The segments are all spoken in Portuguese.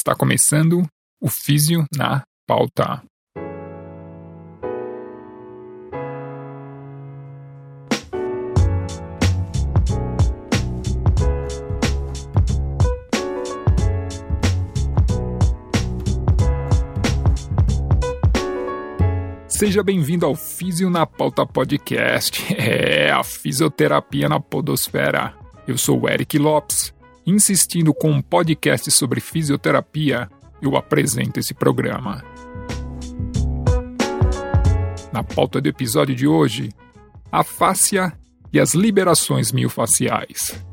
Está começando o Físio na Pauta. Seja bem-vindo ao Físio na Pauta Podcast. É a fisioterapia na podosfera. Eu sou o Eric Lopes. Insistindo com um podcast sobre fisioterapia, eu apresento esse programa. Na pauta do episódio de hoje, a fáscia e as liberações miofaciais.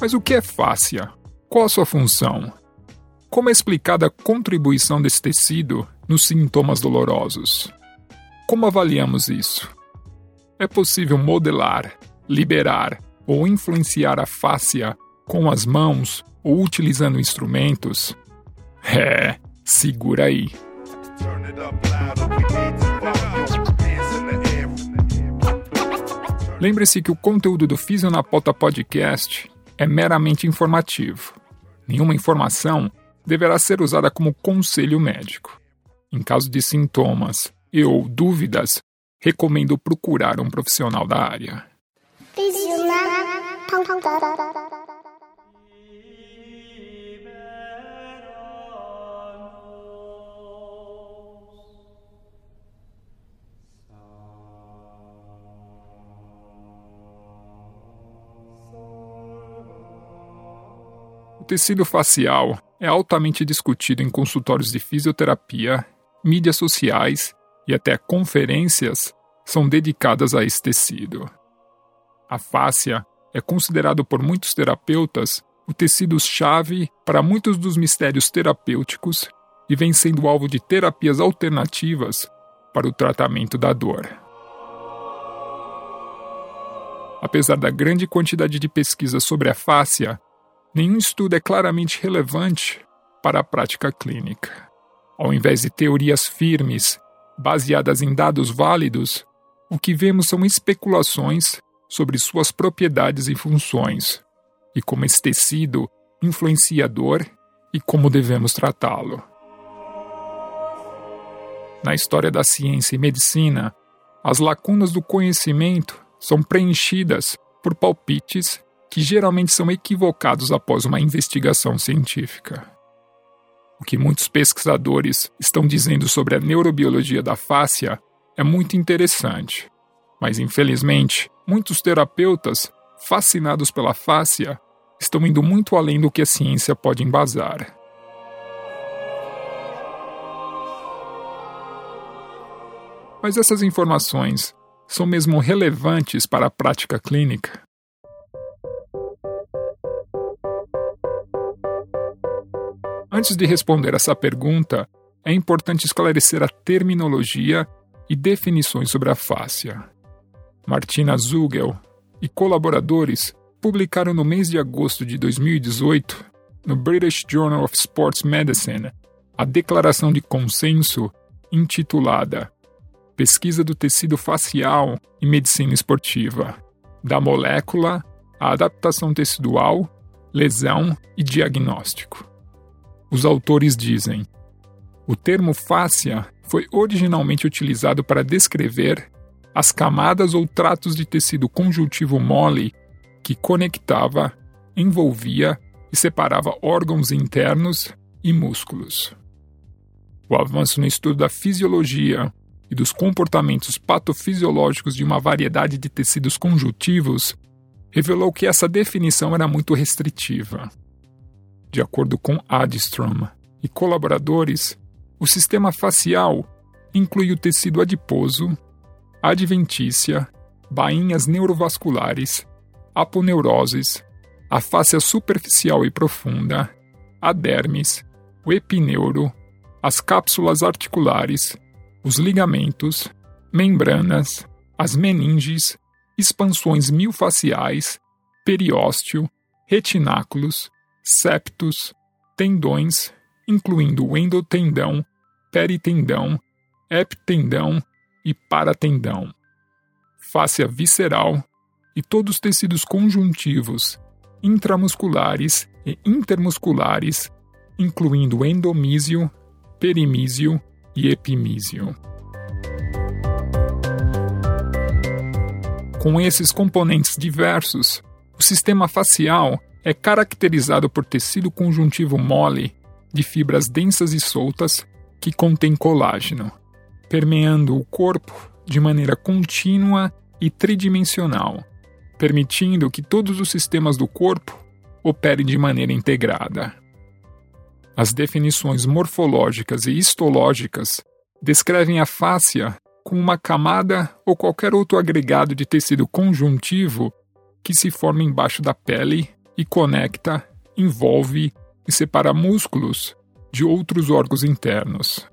Mas o que é fáscia? Qual a sua função? Como é explicada a contribuição desse tecido nos sintomas dolorosos? Como avaliamos isso? É possível modelar, liberar ou influenciar a fáscia com as mãos ou utilizando instrumentos? É, segura aí. Lembre-se que o conteúdo do Fisio na Pauta Podcast é meramente informativo. Nenhuma informação deverá ser usada como conselho médico. Em caso de sintomas e ou dúvidas, recomendo procurar um profissional da área. O tecido facial é altamente discutido em consultórios de fisioterapia, mídias sociais e até conferências são dedicadas a esse tecido. A fáscia é considerado por muitos terapeutas o tecido-chave para muitos dos mistérios terapêuticos e vem sendo alvo de terapias alternativas para o tratamento da dor. Apesar da grande quantidade de pesquisas sobre a fáscia, nenhum estudo é claramente relevante para a prática clínica. Ao invés de teorias firmes, baseadas em dados válidos, o que vemos são especulações sobre suas propriedades e funções, e como esse tecido influencia a dor e como devemos tratá-lo. Na história da ciência e medicina, as lacunas do conhecimento são preenchidas por palpites que geralmente são equivocados após uma investigação científica. O que muitos pesquisadores estão dizendo sobre a neurobiologia da fáscia é muito interessante, mas infelizmente, muitos terapeutas, fascinados pela fáscia, estão indo muito além do que a ciência pode embasar. Mas essas informações são mesmo relevantes para a prática clínica? Antes de responder essa pergunta, é importante esclarecer a terminologia e definições sobre a fáscia. Martina Zugel e colaboradores publicaram no mês de agosto de 2018, no British Journal of Sports Medicine, a declaração de consenso intitulada Pesquisa do tecido facial e medicina esportiva, da molécula à adaptação tecidual, lesão e diagnóstico. Os autores dizem: o termo fáscia foi originalmente utilizado para descrever as camadas ou tratos de tecido conjuntivo mole que conectava, envolvia e separava órgãos internos e músculos. O avanço no estudo da fisiologia e dos comportamentos patofisiológicos de uma variedade de tecidos conjuntivos revelou que essa definição era muito restritiva. De acordo com Adstrom. E colaboradores, o sistema facial inclui o tecido adiposo, adventícia, bainhas neurovasculares, aponeuroses, a face superficial e profunda, a dermis, o epineuro, as cápsulas articulares, os ligamentos, membranas, as meninges, expansões miofaciais, periósteo, retináculos, septos, tendões, incluindo o endotendão, peritendão, epitendão e paratendão, fáscia visceral e todos os tecidos conjuntivos, intramusculares e intermusculares, incluindo endomísio, perimísio e epimísio. Com esses componentes diversos, o sistema facial é caracterizado por tecido conjuntivo mole de fibras densas e soltas que contém colágeno, permeando o corpo de maneira contínua e tridimensional, permitindo que todos os sistemas do corpo operem de maneira integrada. As definições morfológicas e histológicas descrevem a fáscia como uma camada ou qualquer outro agregado de tecido conjuntivo que se forma embaixo da pele e conecta, envolve e separa músculos de outros órgãos internos.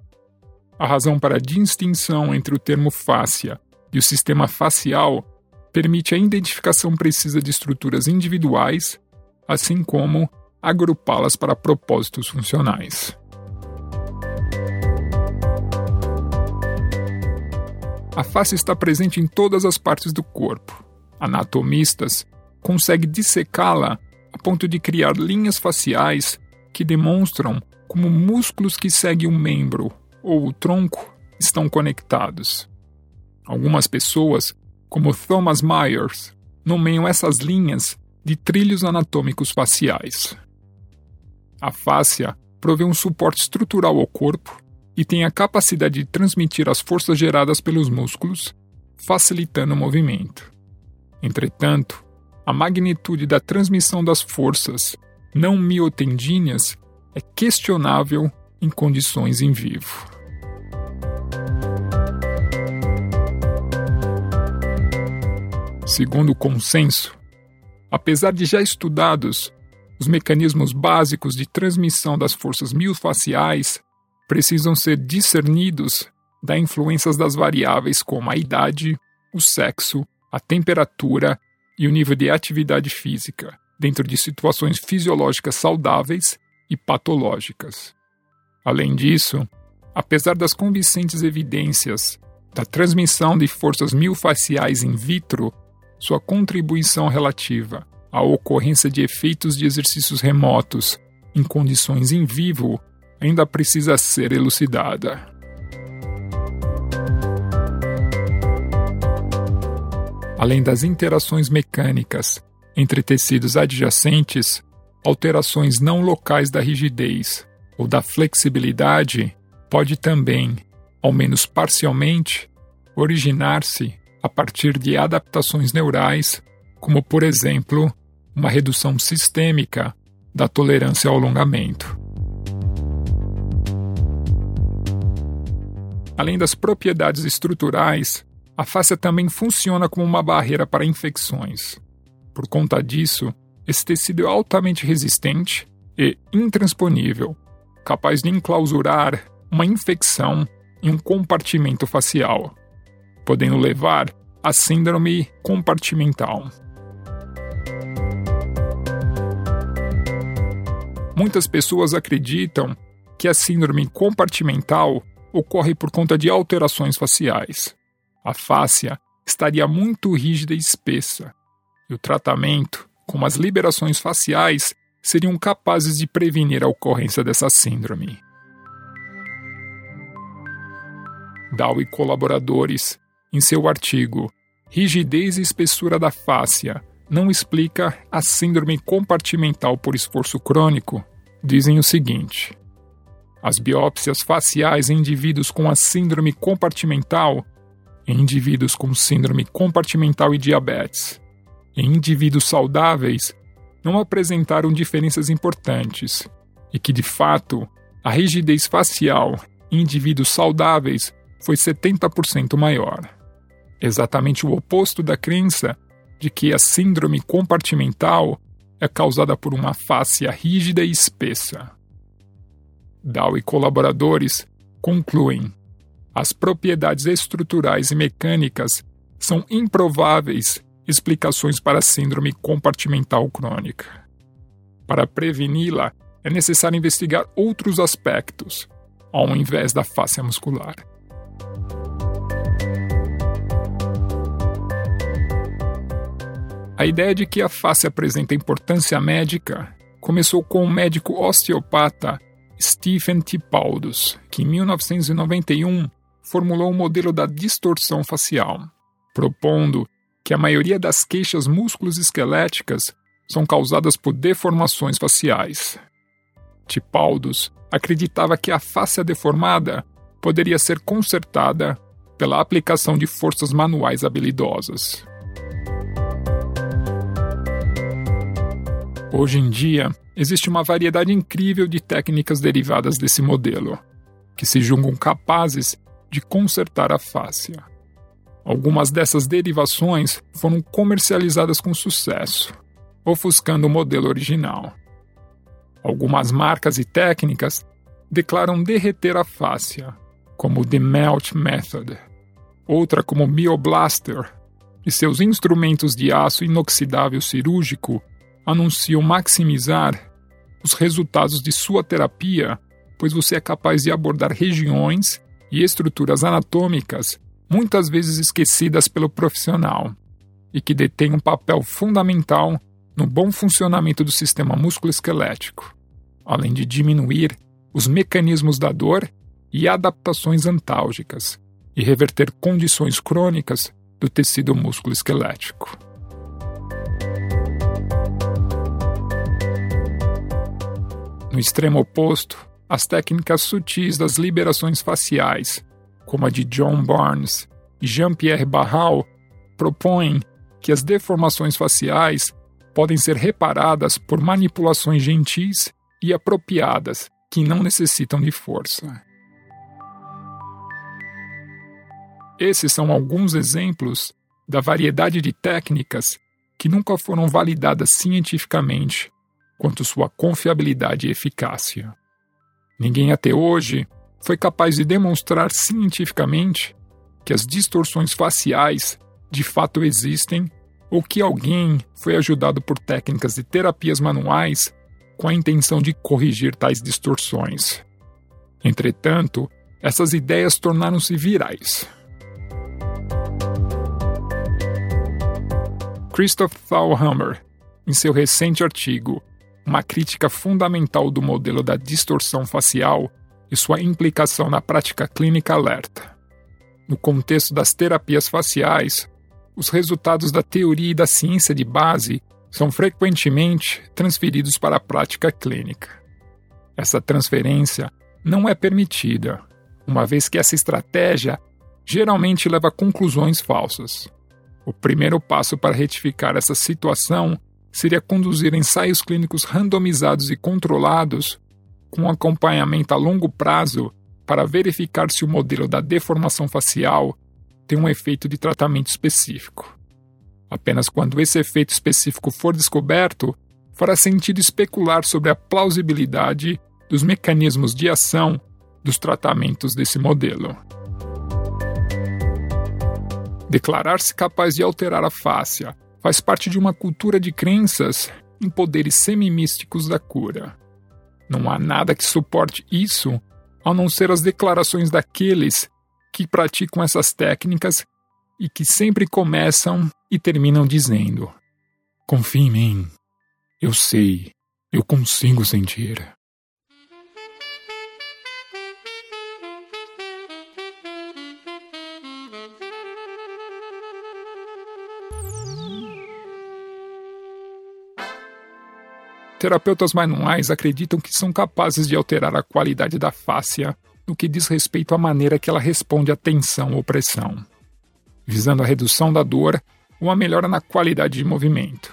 A razão para a distinção entre o termo fáscia e o sistema facial permite a identificação precisa de estruturas individuais, assim como agrupá-las para propósitos funcionais. A face está presente em todas as partes do corpo. Anatomistas conseguem dissecá-la a ponto de criar linhas faciais que demonstram como músculos que seguem o membro ou o tronco estão conectados. Algumas pessoas, como Thomas Myers, nomeiam essas linhas de trilhos anatômicos faciais. A fáscia provê um suporte estrutural ao corpo e tem a capacidade de transmitir as forças geradas pelos músculos, facilitando o movimento. Entretanto, a magnitude da transmissão das forças não miotendíneas é questionável em condições em vivo. Segundo o consenso, apesar de já estudados os mecanismos básicos de transmissão das forças miofasciais precisam ser discernidos da influências das variáveis como a idade, o sexo, a temperatura e o nível de atividade física, dentro de situações fisiológicas saudáveis e patológicas. Além disso, apesar das convincentes evidências da transmissão de forças miofasciais in vitro, sua contribuição relativa à ocorrência de efeitos de exercícios remotos em condições em vivo ainda precisa ser elucidada. Além das interações mecânicas entre tecidos adjacentes, alterações não locais da rigidez ou da flexibilidade pode também, ao menos parcialmente, originar-se a partir de adaptações neurais, como por exemplo, uma redução sistêmica da tolerância ao alongamento. Além das propriedades estruturais, a face também funciona como uma barreira para infecções. Por conta disso, esse tecido é altamente resistente e intransponível, capaz de enclausurar uma infecção em um compartimento facial, podendo levar à síndrome compartimental. Muitas pessoas acreditam que a síndrome compartimental ocorre por conta de alterações faciais. A fáscia estaria muito rígida e espessa, e o tratamento, como as liberações faciais, seriam capazes de prevenir a ocorrência dessa síndrome. Dow e colaboradores, em seu artigo Rigidez e espessura da fáscia não explica a síndrome compartimental por esforço crônico, dizem o seguinte: as biópsias faciais em indivíduos com a síndrome compartimental, em indivíduos com síndrome compartimental e diabetes, em indivíduos saudáveis, não apresentaram diferenças importantes e que, de fato, a rigidez facial em indivíduos saudáveis foi 70% maior. Exatamente o oposto da crença de que a síndrome compartimental é causada por uma face rígida e espessa. Dow e colaboradores concluem: as propriedades estruturais e mecânicas são improváveis explicações para a síndrome compartimental crônica. Para preveni-la, é necessário investigar outros aspectos, ao invés da face muscular. A ideia de que a face apresenta importância médica começou com o médico osteopata Stephen Tipaldos, que em 1991 formulou um modelo da distorção facial, propondo que a maioria das queixas músculos esqueléticas são causadas por deformações faciais. Tipaldos acreditava que a face deformada poderia ser consertada pela aplicação de forças manuais habilidosas. Hoje em dia, existe uma variedade incrível de técnicas derivadas desse modelo, que se julgam capazes de consertar a face. Algumas dessas derivações foram comercializadas com sucesso, ofuscando o modelo original. Algumas marcas e técnicas declaram derreter a fáscia, como The Melt Method, outra como Bioblaster, e seus instrumentos de aço inoxidável cirúrgico anunciam maximizar os resultados de sua terapia, pois você é capaz de abordar regiões e estruturas anatômicas muitas vezes esquecidas pelo profissional e que detêm um papel fundamental no bom funcionamento do sistema musculoesquelético, além de diminuir os mecanismos da dor e adaptações antálgicas e reverter condições crônicas do tecido musculoesquelético. No extremo oposto, as técnicas sutis das liberações faciais, como a de John Barnes e Jean-Pierre Barral, propõem que as deformações faciais podem ser reparadas por manipulações gentis e apropriadas que não necessitam de força. Esses são alguns exemplos da variedade de técnicas que nunca foram validadas cientificamente quanto sua confiabilidade e eficácia. Ninguém até hoje foi capaz de demonstrar cientificamente que as distorções faciais de fato existem ou que alguém foi ajudado por técnicas de terapias manuais com a intenção de corrigir tais distorções. Entretanto, essas ideias tornaram-se virais. Christoph Thalhammer, em seu recente artigo uma crítica fundamental do modelo da distorção facial e sua implicação na prática clínica alerta. No contexto das terapias faciais, os resultados da teoria e da ciência de base são frequentemente transferidos para a prática clínica. Essa transferência não é permitida, uma vez que essa estratégia geralmente leva a conclusões falsas. O primeiro passo para retificar essa situação seria conduzir ensaios clínicos randomizados e controlados com acompanhamento a longo prazo para verificar se o modelo da deformação facial tem um efeito de tratamento específico. Apenas quando esse efeito específico for descoberto, fará sentido especular sobre a plausibilidade dos mecanismos de ação dos tratamentos desse modelo. Declarar-se capaz de alterar a fáscia faz parte de uma cultura de crenças em poderes semimísticos da cura. Não há nada que suporte isso a não ser as declarações daqueles que praticam essas técnicas e que sempre começam e terminam dizendo: Confie em mim. Eu sei. Eu consigo sentir. Terapeutas manuais acreditam que são capazes de alterar a qualidade da fáscia no que diz respeito à maneira que ela responde à tensão ou pressão, visando a redução da dor ou a melhora na qualidade de movimento.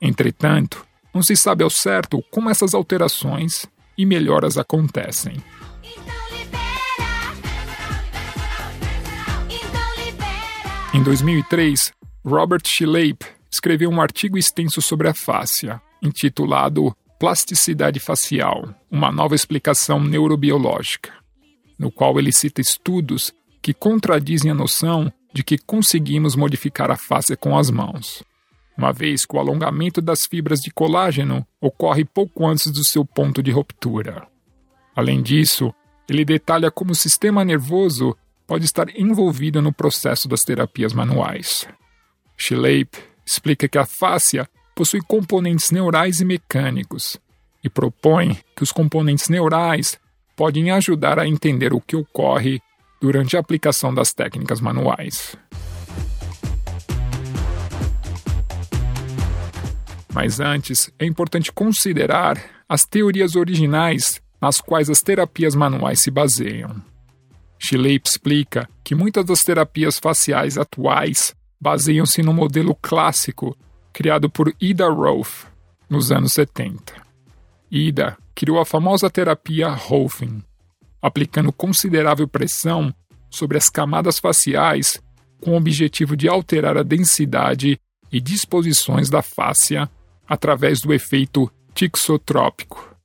Entretanto, não se sabe ao certo como essas alterações e melhoras acontecem. Em 2003, Robert Schleip escreveu um artigo extenso sobre a fáscia, intitulado Plasticidade Facial Uma Nova Explicação Neurobiológica, no qual ele cita estudos que contradizem a noção de que conseguimos modificar a face com as mãos, uma vez que o alongamento das fibras de colágeno ocorre pouco antes do seu ponto de ruptura. Além disso, ele detalha como o sistema nervoso pode estar envolvido no processo das terapias manuais. Schleip explica que a fáscia possui componentes neurais e mecânicos e propõe que os componentes neurais podem ajudar a entender o que ocorre durante a aplicação das técnicas manuais. Mas antes, é importante considerar as teorias originais nas quais as terapias manuais se baseiam. Schleip explica que muitas das terapias faciais atuais baseiam-se no modelo clássico criado por Ida Rolf nos anos 70. Ida criou a famosa terapia Rolfing, aplicando considerável pressão sobre as camadas faciais com o objetivo de alterar a densidade e disposições da fáscia através do efeito tixotrópico.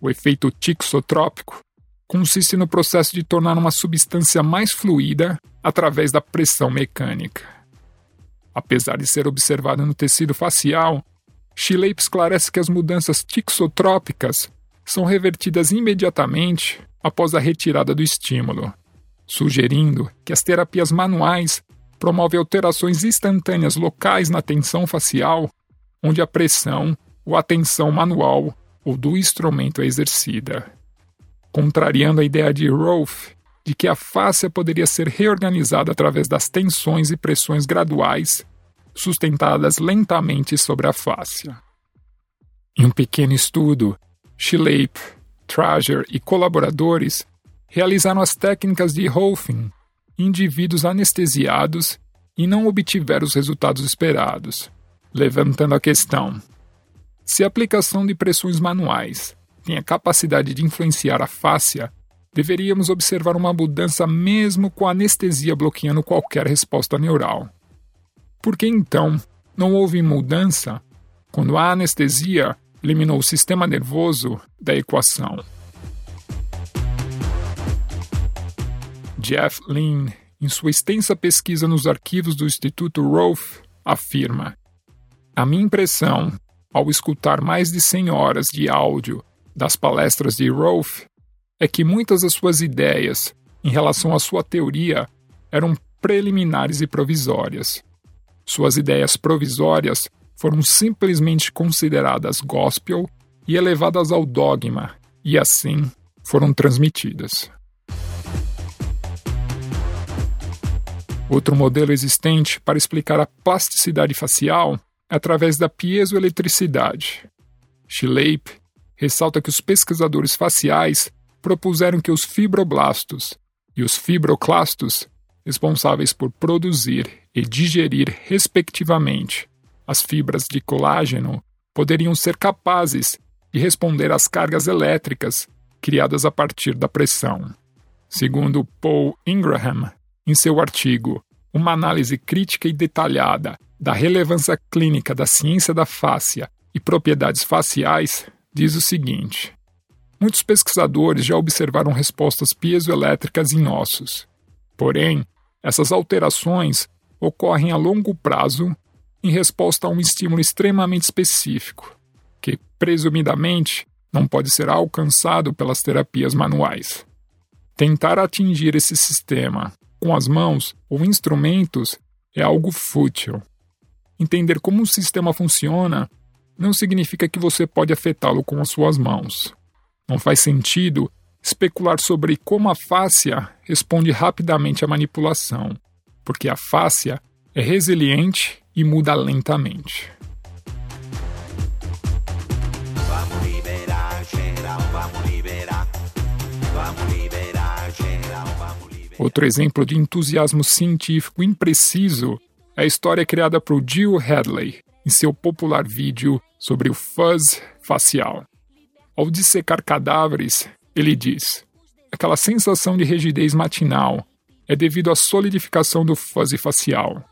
O efeito tixotrópico consiste no processo de tornar uma substância mais fluida através da pressão mecânica. Apesar de ser observado no tecido facial, Schleip esclarece que as mudanças tixotrópicas são revertidas imediatamente após a retirada do estímulo, sugerindo que as terapias manuais promovem alterações instantâneas locais na tensão facial, onde a pressão ou a tensão manual ou do instrumento é exercida. Contrariando a ideia de Rolf de que a fáscia poderia ser reorganizada através das tensões e pressões graduais, sustentadas lentamente sobre a fáscia. Em um pequeno estudo, Schleip, Trager e colaboradores realizaram as técnicas de Rolfing em indivíduos anestesiados e não obtiveram os resultados esperados, levantando a questão: se a aplicação de pressões manuais tem a capacidade de influenciar a fáscia, deveríamos observar uma mudança mesmo com a anestesia bloqueando qualquer resposta neural. Por que então não houve mudança quando a anestesia eliminou o sistema nervoso da equação? Jeff Lean, em sua extensa pesquisa nos arquivos do Instituto Rolf, afirma: A minha impressão, ao escutar mais de 100 horas de áudio das palestras de Rolf é que muitas das suas ideias em relação à sua teoria eram preliminares e provisórias. Suas ideias provisórias foram simplesmente consideradas gospel e elevadas ao dogma, e assim foram transmitidas. Outro modelo existente para explicar a plasticidade facial é através da piezoeletricidade. Schleip ressalta que os pesquisadores faciais propuseram que os fibroblastos e os fibroclastos, responsáveis por produzir e digerir, respectivamente, as fibras de colágeno, poderiam ser capazes de responder às cargas elétricas criadas a partir da pressão. Segundo Paul Ingraham, em seu artigo Uma análise crítica e detalhada da relevância clínica da ciência da fáscia e propriedades faciais, diz o seguinte: Muitos pesquisadores já observaram respostas piezoelétricas em ossos. Porém, essas alterações ocorrem a longo prazo em resposta a um estímulo extremamente específico, que, presumidamente, não pode ser alcançado pelas terapias manuais. Tentar atingir esse sistema com as mãos ou instrumentos é algo fútil. Entender como o sistema funciona não significa que você pode afetá-lo com as suas mãos. Não faz sentido especular sobre como a fáscia responde rapidamente à manipulação, porque a fáscia é resiliente e muda lentamente. Outro exemplo de entusiasmo científico impreciso é a história criada por Jill Hadley em seu popular vídeo sobre o fuzz facial. Ao dissecar cadáveres, ele diz: aquela sensação de rigidez matinal é devido à solidificação do fuzz facial,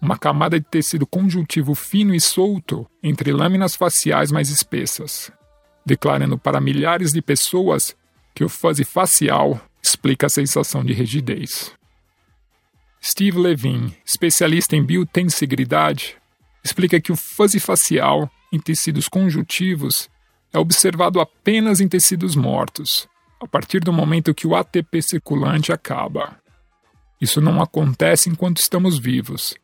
uma camada de tecido conjuntivo fino e solto entre lâminas faciais mais espessas, declarando para milhares de pessoas que o fuzz facial explica a sensação de rigidez. Steve Levine, especialista em biotensigridade, explica que o fuzzy facial em tecidos conjuntivos é observado apenas em tecidos mortos, a partir do momento que o ATP circulante acaba. Isso não acontece enquanto estamos vivos.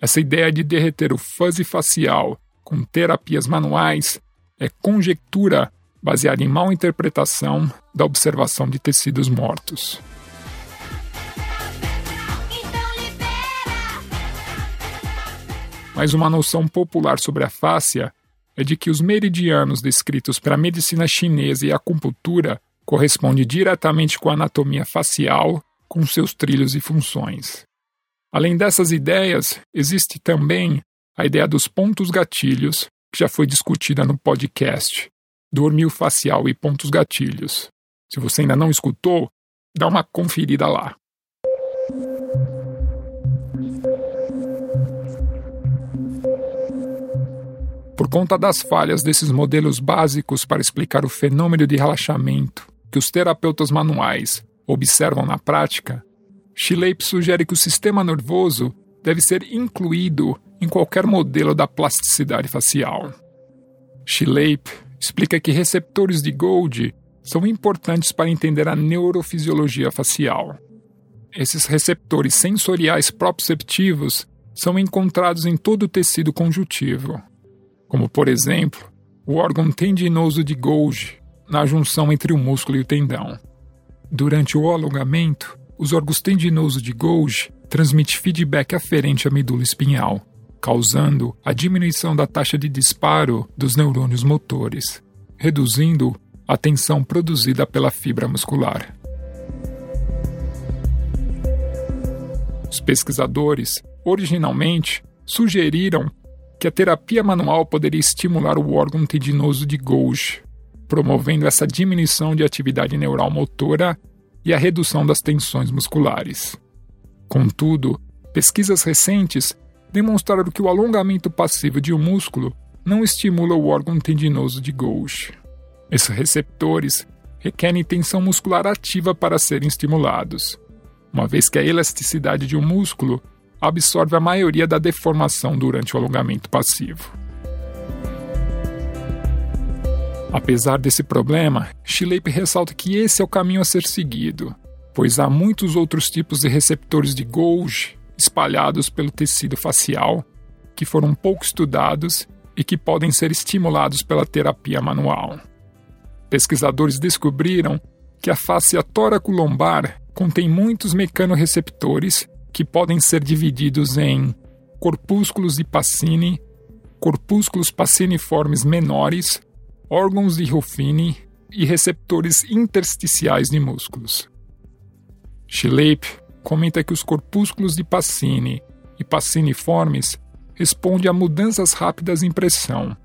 essa ideia de derreter o fuzzy facial com terapias manuais é conjectura baseada em mal interpretação da observação de tecidos mortos. Mas uma noção popular sobre a fáscia é de que os meridianos descritos para a medicina chinesa e acupuntura correspondem diretamente com a anatomia facial, com seus trilhos e funções. Além dessas ideias, existe também a ideia dos pontos gatilhos, que já foi discutida no podcast Dormir Facial e Pontos Gatilhos. Se você ainda não escutou, dá uma conferida lá. Por conta das falhas desses modelos básicos para explicar o fenômeno de relaxamento que os terapeutas manuais observam na prática, Schleip sugere que o sistema nervoso deve ser incluído em qualquer modelo da plasticidade facial. Schleip explica que receptores de Gold são importantes para entender a neurofisiologia facial. Esses receptores sensoriais proprioceptivos são encontrados em todo o tecido conjuntivo, como por exemplo o órgão tendinoso de Golgi, na junção entre o músculo e o tendão. Durante o alongamento, os órgãos tendinosos de Golgi transmitem feedback aferente à medula espinhal, causando a diminuição da taxa de disparo dos neurônios motores, reduzindo a tensão produzida pela fibra muscular. Os pesquisadores, originalmente, sugeriram que a terapia manual poderia estimular o órgão tendinoso de Golgi, promovendo essa diminuição de atividade neural motora e a redução das tensões musculares. Contudo, pesquisas recentes demonstraram que o alongamento passivo de um músculo não estimula o órgão tendinoso de Golgi. Esses receptores requerem tensão muscular ativa para serem estimulados, uma vez que a elasticidade de um músculo absorve a maioria da deformação durante o alongamento passivo. Apesar desse problema, Schleip ressalta que esse é o caminho a ser seguido, pois há muitos outros tipos de receptores de Golgi espalhados pelo tecido facial que foram pouco estudados e que podem ser estimulados pela terapia manual. Pesquisadores descobriram que a face tóraco-lombar contém muitos mecanorreceptores que podem ser divididos em corpúsculos de Pacini, corpúsculos paciniformes menores, órgãos de Ruffini e receptores intersticiais de músculos. Schleip comenta que os corpúsculos de Pacini e paciniformes respondem a mudanças rápidas em pressão.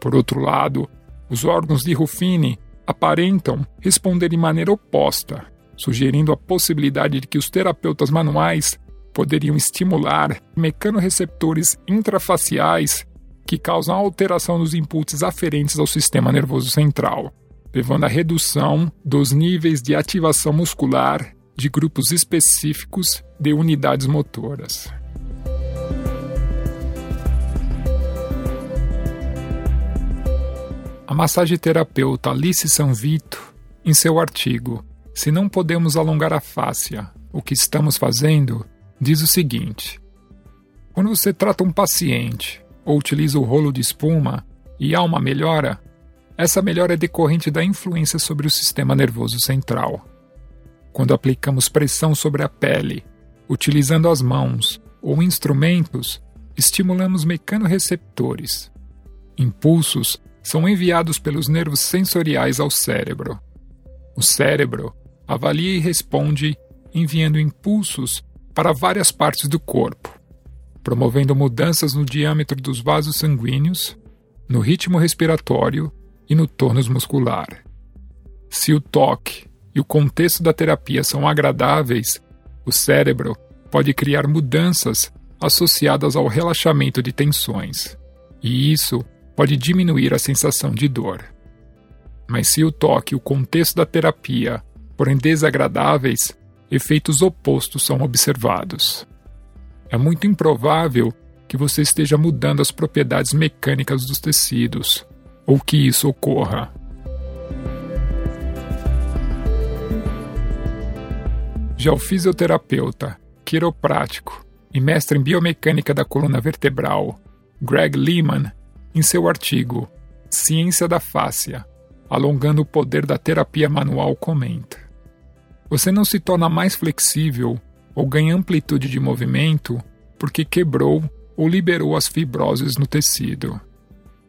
Por outro lado, os órgãos de Ruffini aparentam responder de maneira oposta, sugerindo a possibilidade de que os terapeutas manuais poderiam estimular mecanorreceptores intrafaciais que causam alteração nos impulsos aferentes ao sistema nervoso central, levando à redução dos níveis de ativação muscular de grupos específicos de unidades motoras. A massageterapeuta Alice Sanvito, em seu artigo se não podemos alongar a fáscia, o que estamos fazendo, diz o seguinte: quando você trata um paciente ou utiliza o rolo de espuma e há uma melhora, essa melhora é decorrente da influência sobre o sistema nervoso central. Quando aplicamos pressão sobre a pele, utilizando as mãos ou instrumentos, estimulamos mecanorreceptores. Impulsos são enviados pelos nervos sensoriais ao cérebro. O cérebro avalia e responde enviando impulsos para várias partes do corpo, promovendo mudanças no diâmetro dos vasos sanguíneos, no ritmo respiratório e no tônus muscular. Se o toque e o contexto da terapia são agradáveis, o cérebro pode criar mudanças associadas ao relaxamento de tensões, e isso pode diminuir a sensação de dor. Mas se o toque e o contexto da terapia porém desagradáveis, efeitos opostos são observados. É muito improvável que você esteja mudando as propriedades mecânicas dos tecidos, ou que isso ocorra. Já o fisioterapeuta, quiroprático e mestre em biomecânica da coluna vertebral, Greg Lehman, em seu artigo Ciência da Fáscia, alongando o poder da terapia manual, comenta: Você não se torna mais flexível ou ganha amplitude de movimento porque quebrou ou liberou as fibroses no tecido.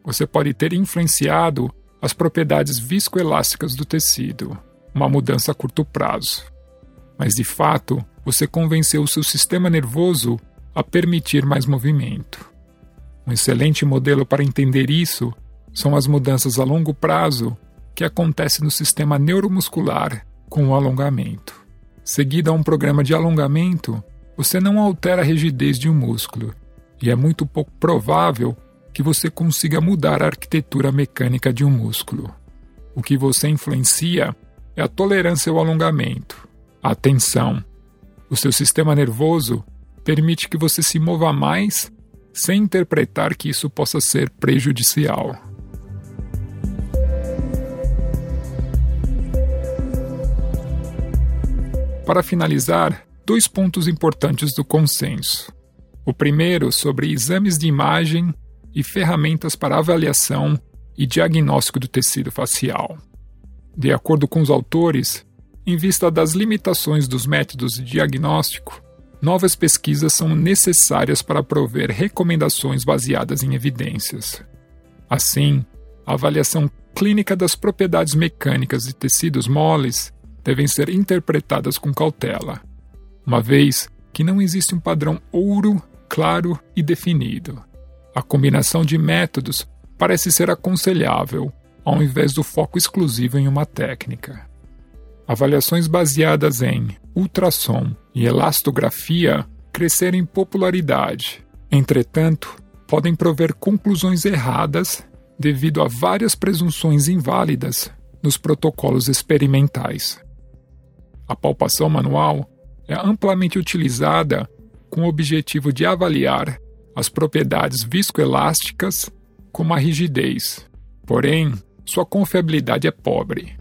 Você pode ter influenciado as propriedades viscoelásticas do tecido, uma mudança a curto prazo. Mas de fato, você convenceu o seu sistema nervoso a permitir mais movimento. Um excelente modelo para entender isso são as mudanças a longo prazo que acontecem no sistema neuromuscular com o alongamento. Seguido a um programa de alongamento, você não altera a rigidez de um músculo, e é muito pouco provável que você consiga mudar a arquitetura mecânica de um músculo. O que você influencia é a tolerância ao alongamento, a tensão. O seu sistema nervoso permite que você se mova mais sem interpretar que isso possa ser prejudicial. Para finalizar, dois pontos importantes do consenso. O primeiro sobre exames de imagem e ferramentas para avaliação e diagnóstico do tecido facial. De acordo com os autores, em vista das limitações dos métodos de diagnóstico, novas pesquisas são necessárias para prover recomendações baseadas em evidências. Assim, a avaliação clínica das propriedades mecânicas de tecidos moles devem ser interpretadas com cautela, uma vez que não existe um padrão ouro claro e definido. A combinação de métodos parece ser aconselhável, ao invés do foco exclusivo em uma técnica. Avaliações baseadas em ultrassom e elastografia cresceram em popularidade. Entretanto, podem prover conclusões erradas devido a várias presunções inválidas nos protocolos experimentais. A palpação manual é amplamente utilizada com o objetivo de avaliar as propriedades viscoelásticas como a rigidez. Porém, sua confiabilidade é pobre.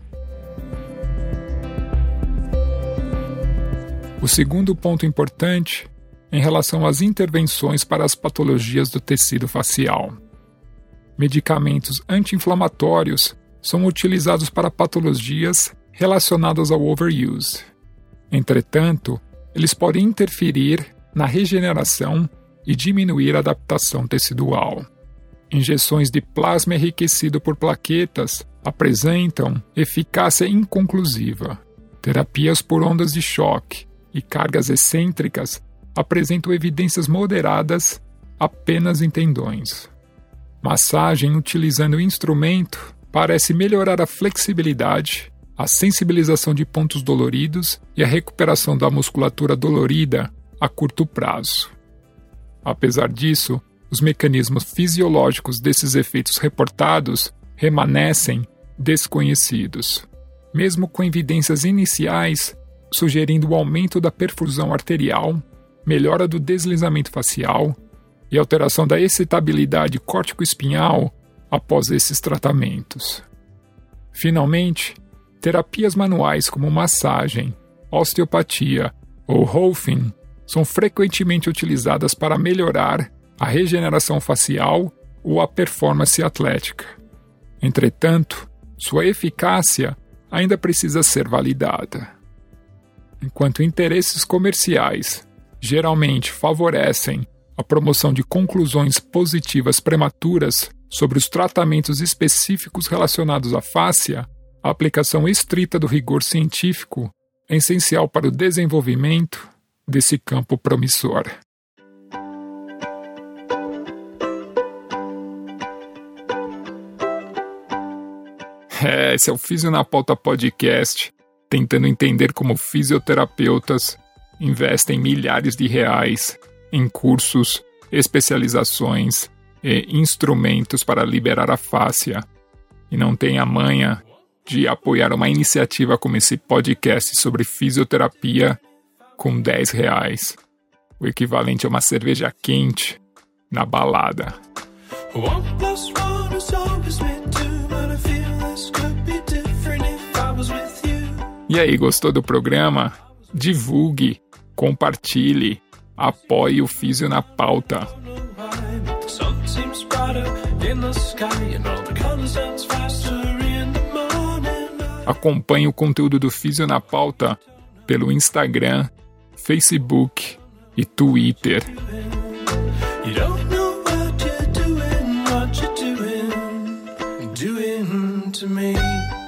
O segundo ponto importante em relação às intervenções para as patologias do tecido facial. Medicamentos anti-inflamatórios são utilizados para patologias relacionadas ao overuse. Entretanto, eles podem interferir na regeneração e diminuir a adaptação tecidual. Injeções de plasma enriquecido por plaquetas apresentam eficácia inconclusiva. Terapias por ondas de choque e cargas excêntricas apresentam evidências moderadas apenas em tendões. Massagem utilizando o instrumento parece melhorar a flexibilidade, a sensibilização de pontos doloridos e a recuperação da musculatura dolorida a curto prazo. Apesar disso, os mecanismos fisiológicos desses efeitos reportados permanecem desconhecidos, mesmo com evidências iniciais sugerindo o aumento da perfusão arterial, melhora do deslizamento facial e alteração da excitabilidade córtico-espinhal após esses tratamentos. Finalmente, terapias manuais como massagem, osteopatia ou Rolfing são frequentemente utilizadas para melhorar a regeneração facial ou a performance atlética. Entretanto, sua eficácia ainda precisa ser validada. Enquanto interesses comerciais geralmente favorecem a promoção de conclusões positivas prematuras sobre os tratamentos específicos relacionados à fáscia, a aplicação estrita do rigor científico é essencial para o desenvolvimento desse campo promissor. É, esse é o Físio na Pauta Podcast, tentando entender como fisioterapeutas investem milhares de reais em cursos, especializações e instrumentos para liberar a fáscia e não tem a manha de apoiar uma iniciativa como esse podcast sobre fisioterapia com 10 reais, o equivalente a uma cerveja quente na balada. E aí, gostou do programa? Divulgue, compartilhe, Apoie o Físio na Pauta. Acompanhe o conteúdo do Físio na Pauta pelo Instagram, Facebook e Twitter.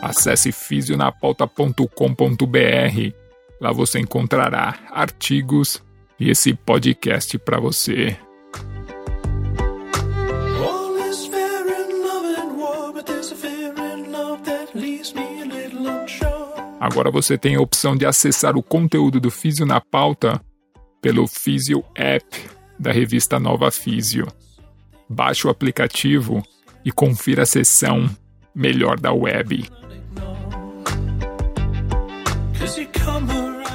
Acesse fisionapauta.com.br. Lá você encontrará artigos e esse podcast para você. Agora você tem a opção de acessar o conteúdo do Físio na Pauta pelo Físio App da revista Nova Físio. Baixe o aplicativo e confira a seção Melhor da Web.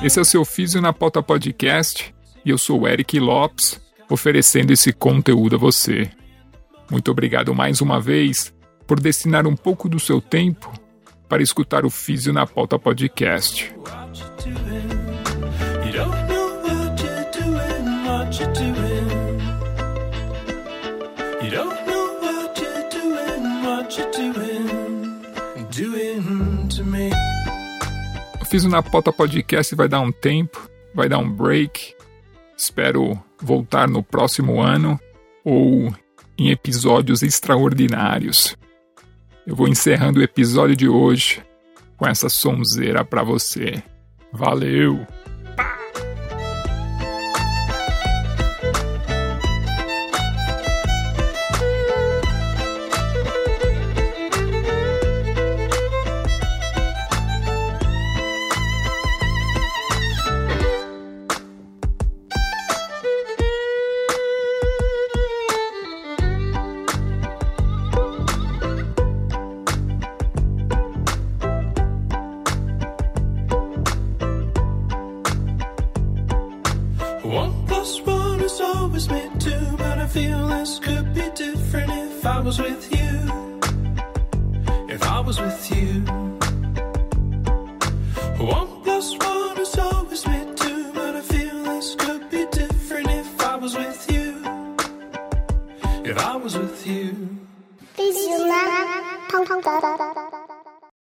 Esse é o seu Físio na Pauta Podcast e eu sou Eric Lopes, oferecendo esse conteúdo a você. Muito obrigado mais uma vez por destinar um pouco do seu tempo para escutar o Físio na Pauta Podcast. O Físio na Pauta Podcast vai dar um tempo, vai dar um break Espero voltar no próximo ano ou em episódios extraordinários. Eu vou encerrando o episódio de hoje com essa sonzeira para você. Valeu!